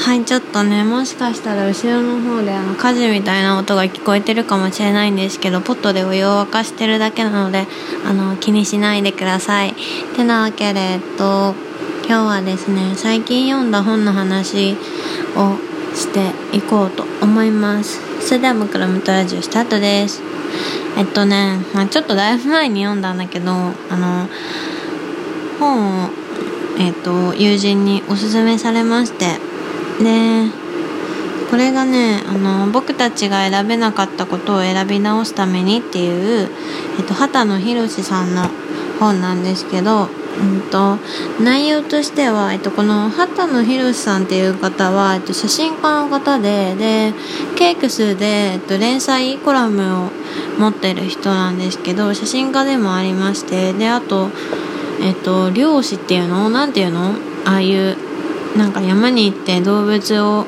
はいちょっとねもしかしたら後ろの方であの火事みたいな音が聞こえてるかもしれないんですけどポットでお湯を沸かしてるだけなのであの気にしないでください。てなわけでえっと今日はですね最近読んだ本の話をしていこうと思います。それでは僕らムトラジオスタートです。えっとね、まあ、ちょっとだいぶ前に読んだんだけどあの本をえっと友人におすすめされましてでこれがねあの僕たちが選べなかったことを選び直すためにっていう、えっと、畑野博さんの本なんですけど、うんと、内容としては、えっと、この畑野博さんっていう方は、えっと、写真家の方ででケークスで、えっと、連載コラムを持ってる人なんですけど写真家でもありましてであと、えっと、漁師っていうのなんていうの？ああいうなんか山に行って動物を、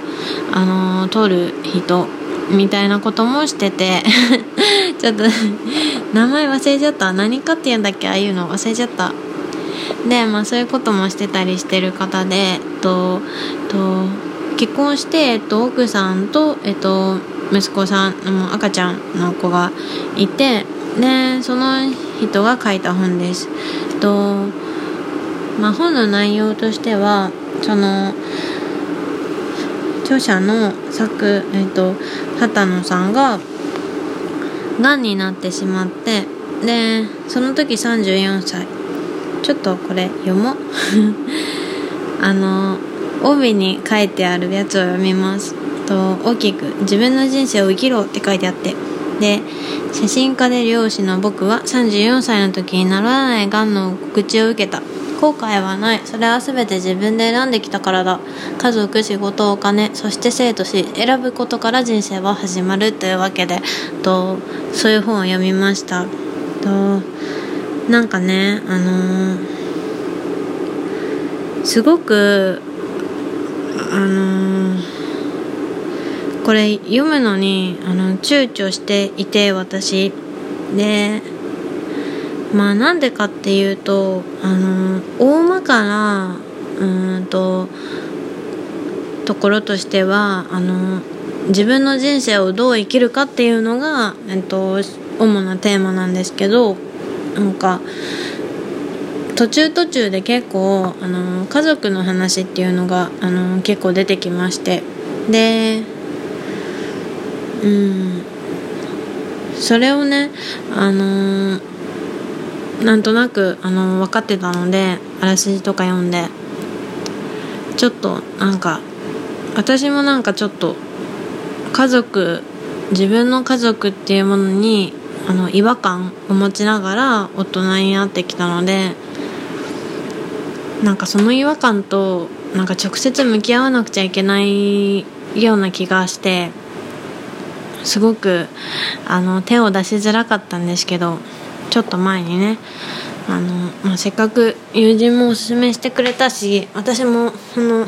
あのー、撮る人みたいなこともしてて ちょっと名前忘れちゃった。何かっていうんだっけ？ああいうの忘れちゃった。でまあそういうこともしてたりしてる方でえっとと結婚して、えっと、奥さんと、えっと、息子さんも赤ちゃんの子がいてでその人が書いた本です。えっとまあ、本の内容としてはその著者の作、えっと、畑野さんががんになってしまってでその時34歳ちょっとこれ読もう。あの帯に書いてあるやつを読みます。と大きく「自分の人生を生きろ」って書いてあって。で写真家で漁師の僕は34歳の時にならないがんの告知を受けた。後悔はない。それは全て自分で選んできたからだ。家族仕事お金そして生と死選ぶことから人生は始まる。というわけでとそういう本を読みました。となんかねあのー、すごくあのー、これ読むのにあの躊躇していて私。でまあなんでかっていうとあの大まかなうんとところとしてはあの自分の人生をどう生きるかっていうのが、えっと、主なテーマなんですけどなんか途中途中で結構あの家族の話っていうのがあの結構出てきまして。でうん。それをねあのなんとなくあの分かってたのであらすじとか読んでちょっとなんか私もなんかちょっと家族自分の家族っていうものにあの違和感を持ちながら大人になってきたのでなんかその違和感となんか直接向き合わなくちゃいけないような気がしてすごくあの手を出しづらかったんですけどちょっと前にねあの、まあ、せっかく友人もおすすめしてくれたし私もその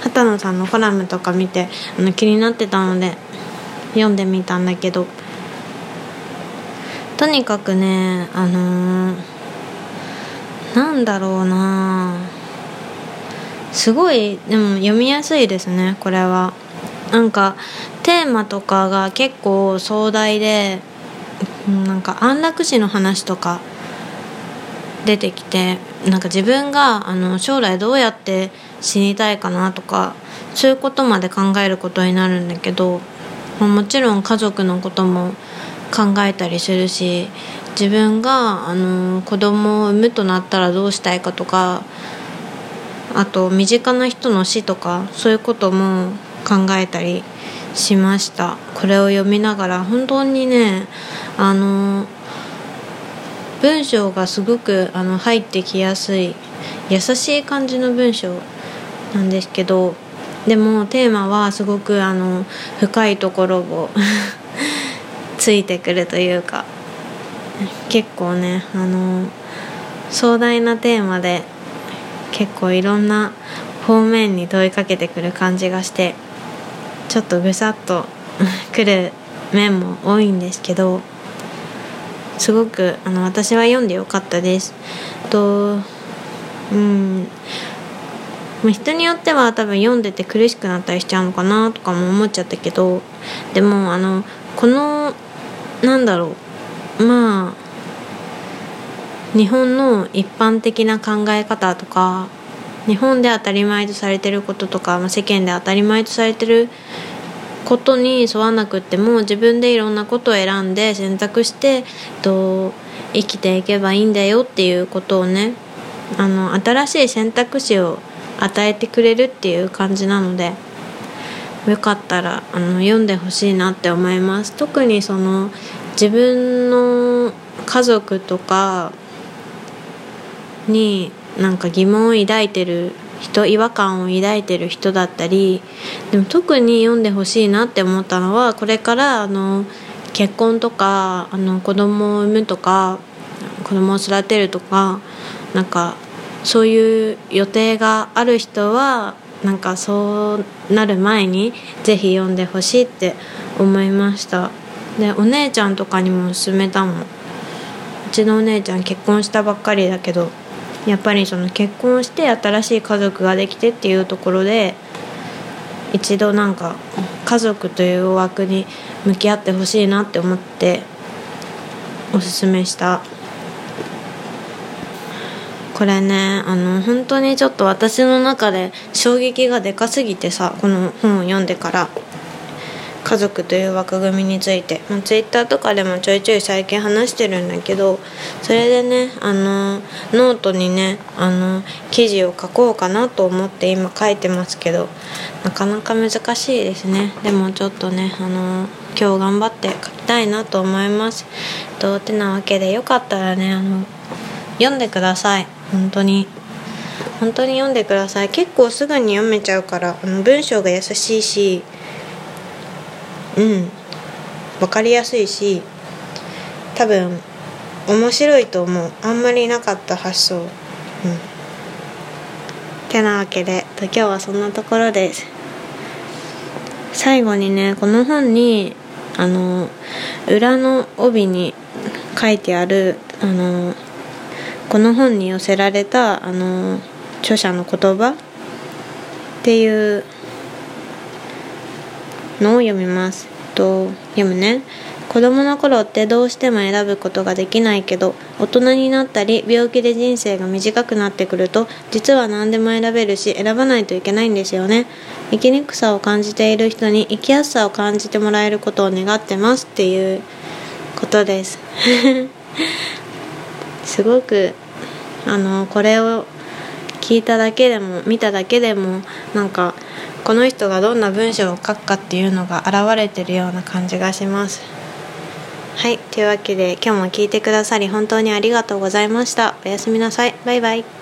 畑野さんのコラムとか見てあの気になってたので読んでみたんだけどとにかくねあのー、なんだろうなすごいでも読みやすいですねこれは。なんかテーマとかが結構壮大でなんか安楽死の話とか出てきてなんか自分があの将来どうやって死にたいかなとかそういうことまで考えることになるんだけどもちろん家族のことも考えたりするし自分があの子供を産むとなったらどうしたいかとかあと身近な人の死とかそういうことも考えたりしました。これを読みながら本当にねあの文章がすごくあの入ってきやすい優しい感じの文章なんですけどでもテーマはすごくあの深いところを ついてくるというか結構ねあの壮大なテーマで結構いろんな方面に問いかけてくる感じがしてちょっとぐさっとくる面も多いんですけどすごくあの私は読んでよかったです。とうん、人によっては多分読んでて苦しくなったりしちゃうのかなとかも思っちゃったけどでもあのこのなんだろう。まあ日本の一般的な考え方とか日本で当たり前とされてることとか、まあ、世間で当たり前とされてることに沿わなくても自分でいろんなことを選んで選択してと生きていけばいいんだよっていうことをねあの新しい選択肢を与えてくれるっていう感じなのでよかったらあの読んでほしいなって思います。特にその自分の家族とかになんか疑問を抱いてる人違和感を抱いてる人だったりでも特に読んでほしいなって思ったのはこれからあの結婚とかあの子供を産むとか子供を育てるとかなんかそういう予定がある人はなんかそうなる前にぜひ読んでほしいって思いました。でお姉ちゃんとかにも勧めたもん。うちのお姉ちゃん結婚したばっかりだけどやっぱりその結婚して新しい家族ができてっていうところで一度なんか家族という枠に向き合ってほしいなって思っておすすめした。これねあの本当にちょっと私の中で衝撃がでかすぎてさこの本を読んでから。家族という枠組みについて、まあ、ツイッターとかでもちょいちょい最近話してるんだけどそれでねあのノートにねあの記事を書こうかなと思って今書いてますけどなかなか難しいですね。でもちょっとねあの今日頑張って書きたいなと思います。とてなわけでよかったらねあの読んでください。本当に。本当に読んでください。結構すぐに読めちゃうからあの文章が優しいしうん。分かりやすいし多分面白いと思う。あんまりなかった発想。うん。てなわけで今日はそんなところです。最後にねこの本にあの裏の帯に書いてあるあのこの本に寄せられたあの著者の言葉っていうのを読みますと読むね。子供の頃ってどうしても選ぶことができないけど大人になったり病気で人生が短くなってくると実は何でも選べるし選ばないといけないんですよね。生きにくさを感じている人に生きやすさを感じてもらえることを願ってますっていうことです。すごくあのこれを聞いただけでも見ただけでもなんかこの人がどんな文章を書くかっていうのが現れてるような感じがします。はいというわけで今日も聞いてくださり本当にありがとうございました。おやすみなさい。バイバイ。